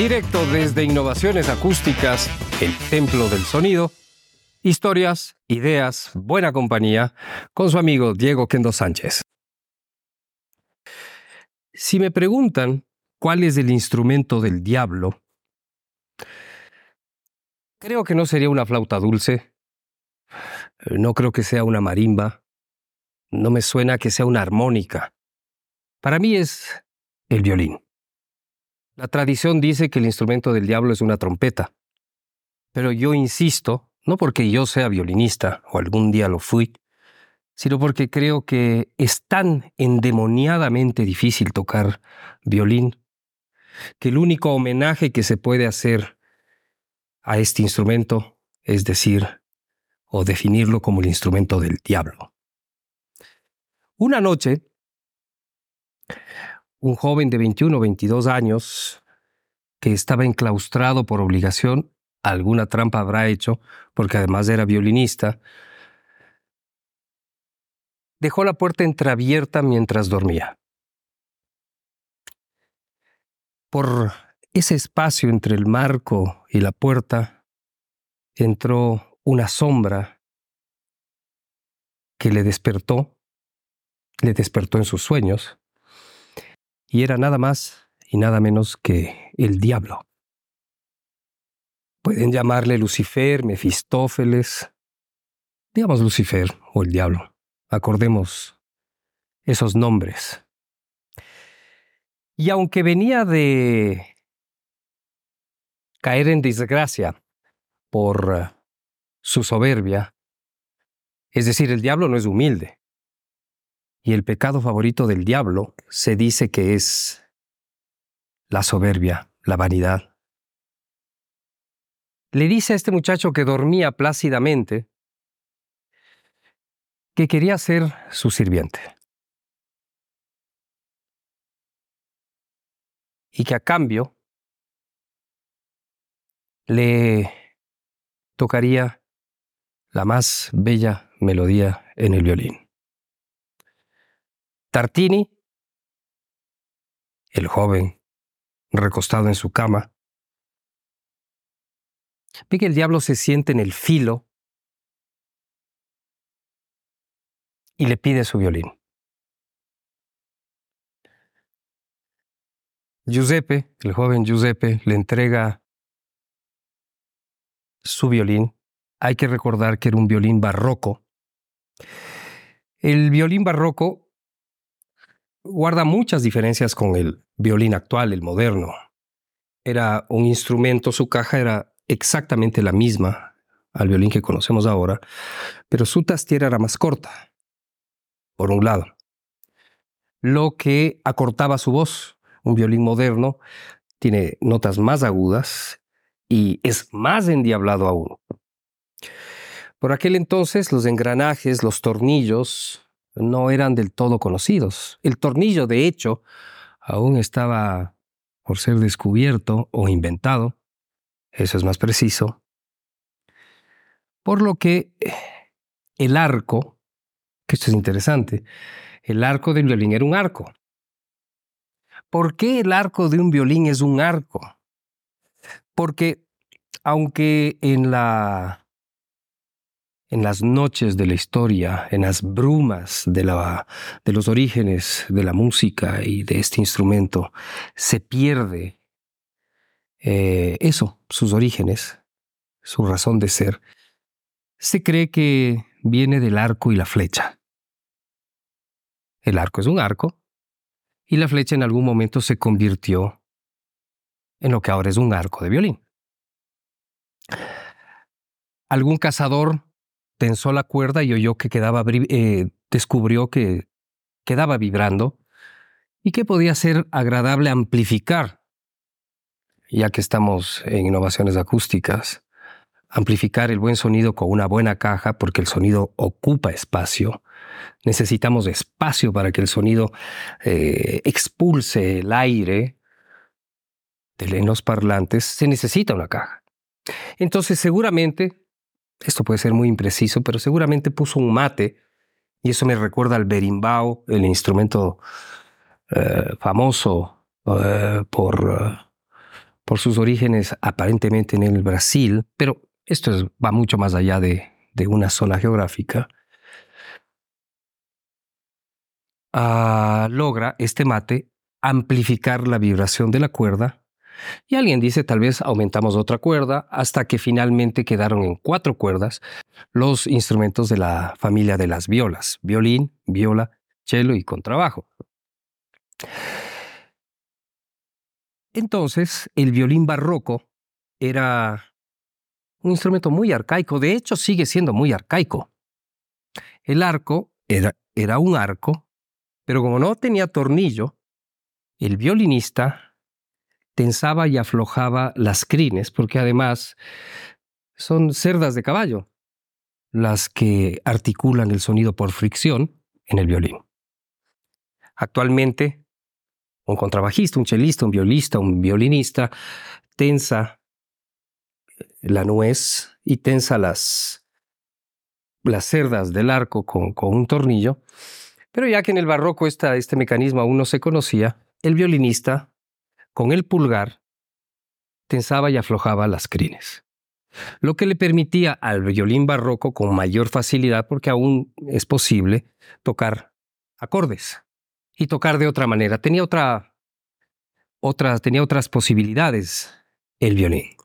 Directo desde Innovaciones Acústicas, el Templo del Sonido. Historias, ideas, buena compañía, con su amigo Diego Kendo Sánchez. Si me preguntan cuál es el instrumento del diablo, creo que no sería una flauta dulce, no creo que sea una marimba, no me suena que sea una armónica. Para mí es el violín. La tradición dice que el instrumento del diablo es una trompeta, pero yo insisto, no porque yo sea violinista o algún día lo fui, sino porque creo que es tan endemoniadamente difícil tocar violín que el único homenaje que se puede hacer a este instrumento es decir o definirlo como el instrumento del diablo. Una noche, un joven de 21 o 22 años que estaba enclaustrado por obligación, alguna trampa habrá hecho, porque además era violinista, dejó la puerta entreabierta mientras dormía. Por ese espacio entre el marco y la puerta entró una sombra que le despertó, le despertó en sus sueños, y era nada más y nada menos que el diablo. Pueden llamarle Lucifer, Mefistófeles, digamos Lucifer o el diablo. Acordemos esos nombres. Y aunque venía de caer en desgracia por eh, su soberbia, es decir, el diablo no es humilde, y el pecado favorito del diablo se dice que es la soberbia, la vanidad. Le dice a este muchacho que dormía plácidamente que quería ser su sirviente. Y que a cambio le tocaría la más bella melodía en el violín. Tartini, el joven, recostado en su cama, ve que el diablo se siente en el filo y le pide su violín. Giuseppe, el joven Giuseppe, le entrega su violín. Hay que recordar que era un violín barroco. El violín barroco guarda muchas diferencias con el violín actual, el moderno. Era un instrumento, su caja era exactamente la misma al violín que conocemos ahora, pero su tastiera era más corta, por un lado, lo que acortaba su voz. Un violín moderno tiene notas más agudas y es más endiablado aún. Por aquel entonces los engranajes, los tornillos, no eran del todo conocidos. El tornillo, de hecho, aún estaba por ser descubierto o inventado, eso es más preciso, por lo que eh, el arco, que esto es interesante, el arco del violín era un arco. ¿Por qué el arco de un violín es un arco? Porque aunque en la en las noches de la historia, en las brumas de, la, de los orígenes de la música y de este instrumento, se pierde eh, eso, sus orígenes, su razón de ser. Se cree que viene del arco y la flecha. El arco es un arco y la flecha en algún momento se convirtió en lo que ahora es un arco de violín. Algún cazador tensó la cuerda y oyó que quedaba, eh, descubrió que quedaba vibrando y que podía ser agradable amplificar, ya que estamos en innovaciones acústicas, amplificar el buen sonido con una buena caja porque el sonido ocupa espacio. Necesitamos espacio para que el sonido eh, expulse el aire en los parlantes. Se necesita una caja. Entonces seguramente esto puede ser muy impreciso, pero seguramente puso un mate, y eso me recuerda al berimbau, el instrumento eh, famoso eh, por, por sus orígenes aparentemente en el Brasil, pero esto va mucho más allá de, una zona geográfica, ah, logra este mate amplificar la vibración de la cuerda y alguien dice tal vez aumentamos otra cuerda hasta que finalmente quedaron en cuatro cuerdas los instrumentos de la familia de las violas, violín, viola, cello y contrabajo. Entonces, el violín barroco era un instrumento muy arcaico, de hecho sigue siendo muy arcaico. El arco era, era un arco, pero como no tenía tornillo, el violinista tensaba y aflojaba las crines, porque además son cerdas de caballo las que articulan el sonido por fricción en el violín. Actualmente, un contrabajista, un chelista, un violista, un violinista tensa la nuez y tensa las, las cerdas del arco con, con un tornillo. Pero ya que en el barroco este mecanismo aún no se conocía, el violinista, con el pulgar, tensaba y aflojaba las crines. Lo que le permitía al violín barroco con mayor facilidad, porque aún es posible, tocar acordes y tocar de otra manera. Tenía otra, tenía otras posibilidades el violín.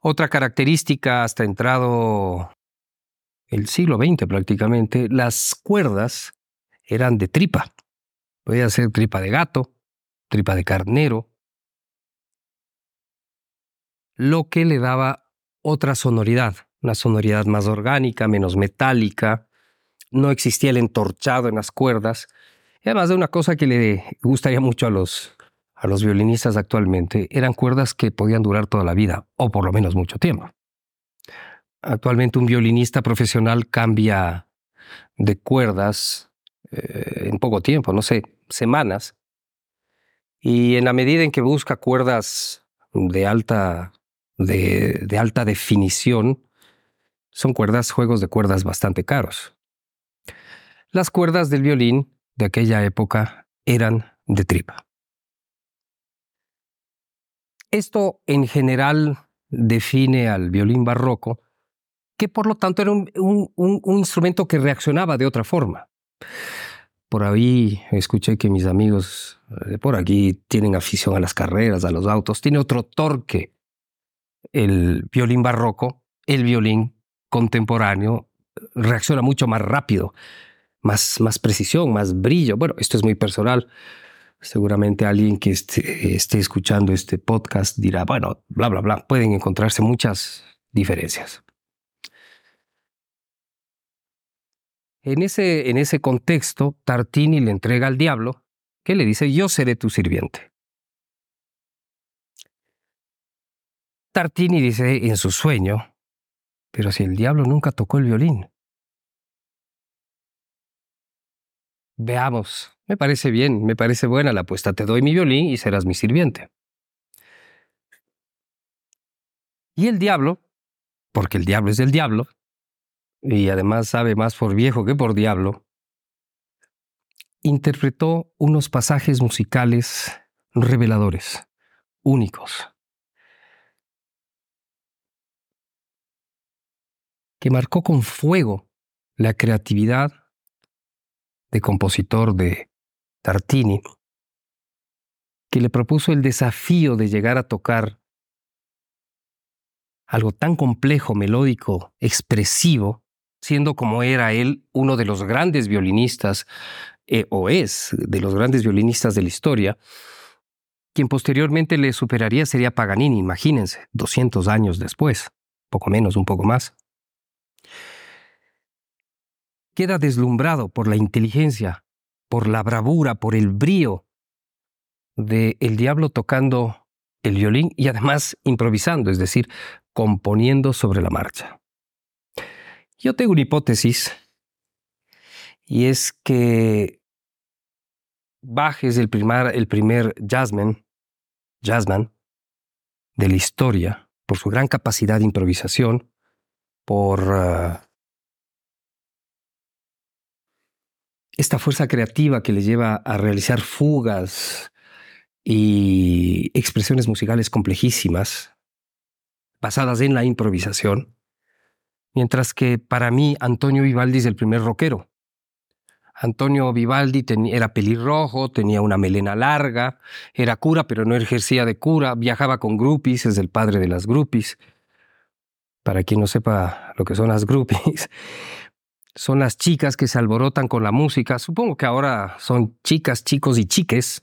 Otra característica hasta entrado el siglo XX prácticamente, las cuerdas eran de tripa. Podía ser tripa de gato, tripa de carnero, lo que le daba otra sonoridad, una sonoridad más orgánica, menos metálica, no existía el entorchado en las cuerdas, y además de una cosa que le gustaría mucho a los, a los violinistas actualmente, eran cuerdas que podían durar toda la vida, o por lo menos mucho tiempo. Actualmente un violinista profesional cambia de cuerdas eh, en poco tiempo, no sé, semanas. Y en la medida en que busca cuerdas de alta, de, alta definición, son cuerdas, juegos de cuerdas bastante caros. Las cuerdas del violín de aquella época eran de tripa. Esto en general define al violín barroco que por lo tanto era un, instrumento que reaccionaba de otra forma. Por ahí escuché que mis amigos de por aquí tienen afición a las carreras, a los autos, tiene otro torque el violín barroco, el violín contemporáneo reacciona mucho más rápido, más, más precisión, más brillo. Bueno, esto es muy personal. Seguramente alguien que esté, esté escuchando este podcast dirá, bueno, bla, bla, bla. Pueden encontrarse muchas diferencias. En ese, en ese contexto, Tartini le entrega al diablo que le dice, yo seré tu sirviente. Tartini dice en su sueño, pero si el diablo nunca tocó el violín. Veamos, me parece bien, me parece buena la apuesta. Te doy mi violín y serás mi sirviente. Y el diablo, porque el diablo es del diablo, y además sabe más por viejo que por diablo, interpretó unos pasajes musicales reveladores, únicos, que marcó con fuego la creatividad de compositor de Tartini, que le propuso el desafío de llegar a tocar algo tan complejo, melódico, expresivo, siendo como era él uno de los grandes violinistas, eh, o es de los grandes violinistas de la historia, quien posteriormente le superaría sería Paganini, imagínense, 200 años después, poco menos, un poco más. Queda deslumbrado por la inteligencia, por la bravura, por el brío de el diablo tocando el violín y además improvisando, es decir, componiendo sobre la marcha. Yo tengo una hipótesis y es que Bach es el primer, el primer jazzman de la historia por su gran capacidad de improvisación, por ah, esta fuerza creativa que le lleva a realizar fugas y expresiones musicales complejísimas, basadas en la improvisación, mientras que para mí Antonio Vivaldi es el primer rockero. Antonio Vivaldi era pelirrojo, tenía una melena larga, era cura, pero no ejercía de cura, viajaba con groupies, es el padre de las groupies. Para quien no sepa lo que son las groupies, son las chicas que se alborotan con la música. Supongo que ahora son chicas, chicos y chiques.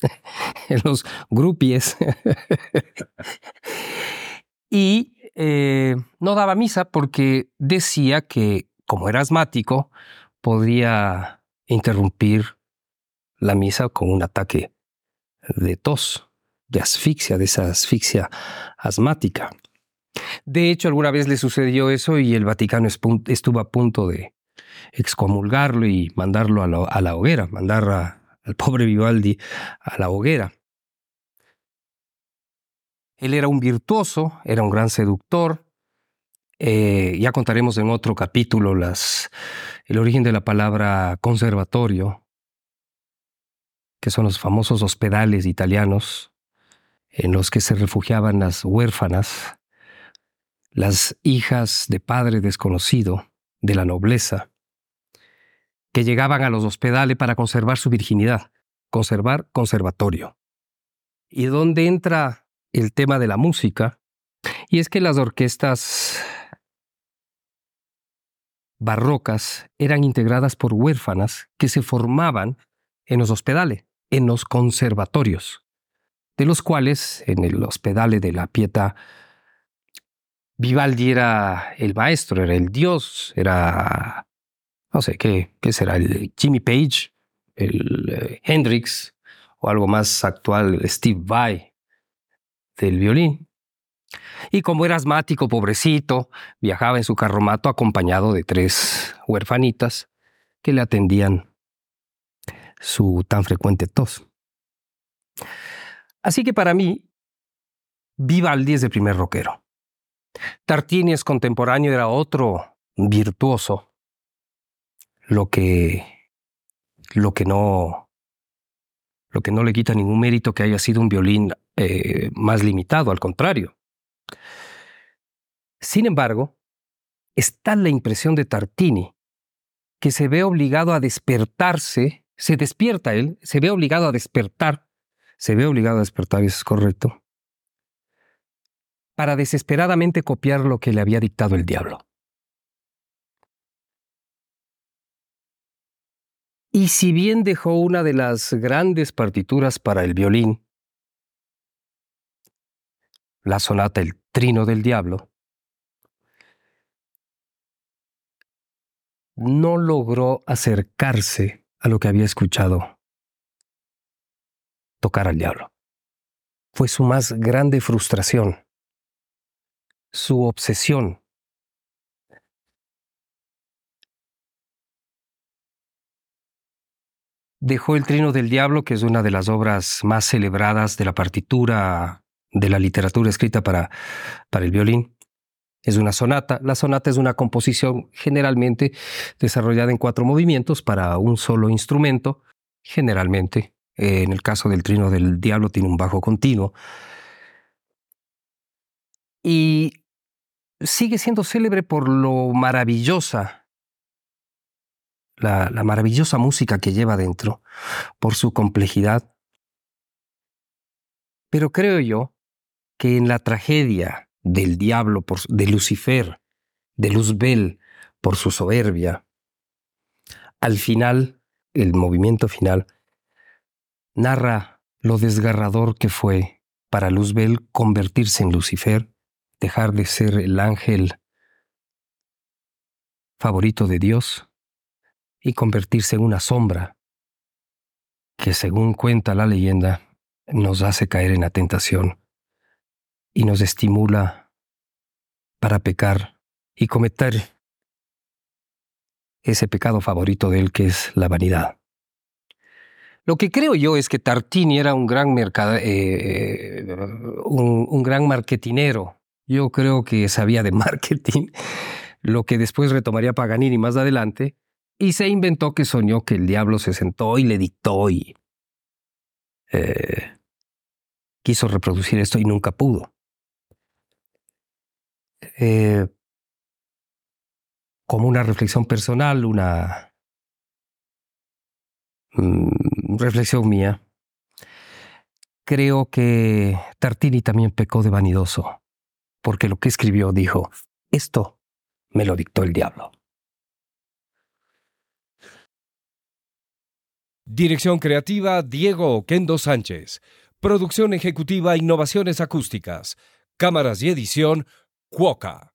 los groupies. y eh, no daba misa porque decía que, como era asmático, podría interrumpir la misa con un ataque de tos, de asfixia, de esa asfixia asmática. De hecho, alguna vez le sucedió eso y el Vaticano estuvo a punto de excomulgarlo y mandarlo a la, hoguera, mandar al pobre Vivaldi a la hoguera. Él era un virtuoso, era un gran seductor. Eh, ya contaremos en otro capítulo las, el origen de la palabra conservatorio, que son los famosos hospedales italianos en los que se refugiaban las huérfanas, las hijas de padre desconocido, de la nobleza, que llegaban a los hospedales para conservar su virginidad, conservar conservatorio. Y donde entra el tema de la música, y es que las orquestas barrocas eran integradas por huérfanas que se formaban en los hospedales, en los conservatorios, de los cuales en el hospedale de la Pieta Vivaldi era el maestro, era el dios, era, no sé, ¿qué, qué será? El Jimmy Page, el eh, Hendrix o algo más actual, Steve Vai del violín. Y como era asmático, pobrecito, viajaba en su carromato acompañado de tres huerfanitas que le atendían su tan frecuente tos. Así que para mí, Vivaldi es el primer rockero. Tartini es contemporáneo, era otro virtuoso, lo que, lo que no, lo que no le quita ningún mérito que haya sido un violín eh, más limitado, al contrario. Sin embargo, está la impresión de Tartini, que se ve obligado a despertarse, se despierta él, se ve obligado a despertar, se ve obligado a despertar, eso es correcto, para desesperadamente copiar lo que le había dictado el diablo. Y si bien dejó una de las grandes partituras para el violín, la sonata El Trino del Diablo, no logró acercarse a lo que había escuchado tocar al diablo. Fue su más grande frustración, su obsesión. Dejó el Trino del Diablo, que es una de las obras más celebradas de la partitura de la literatura escrita para, para el violín. Es una sonata. La sonata es una composición generalmente desarrollada en cuatro movimientos para un solo instrumento. Generalmente, eh, en el caso del trino del diablo, tiene un bajo continuo. Y sigue siendo célebre por lo maravillosa, la, la maravillosa música que lleva dentro, por su complejidad. Pero creo yo que en la tragedia del diablo, de Lucifer, de Luzbel, por su soberbia, al final, el movimiento final, narra lo desgarrador que fue para Luzbel convertirse en Lucifer, dejar de ser el ángel favorito de Dios y convertirse en una sombra que, según cuenta la leyenda, nos hace caer en la tentación y nos estimula para pecar y cometer ese pecado favorito de él que es la vanidad. Lo que creo yo es que Tartini era un gran eh, un, un gran marketinero. Yo creo que sabía de marketing, lo que después retomaría Paganini más adelante, y se inventó que soñó que el diablo se sentó y le dictó y eh, quiso reproducir esto y nunca pudo. Eh, como una reflexión personal, una mm, reflexión mía, creo que Tartini también pecó de vanidoso, porque lo que escribió dijo, esto me lo dictó el diablo. Dirección creativa Diego Oquendo Sánchez. Producción ejecutiva Innovaciones Acústicas. Cámaras y edición Kłoka.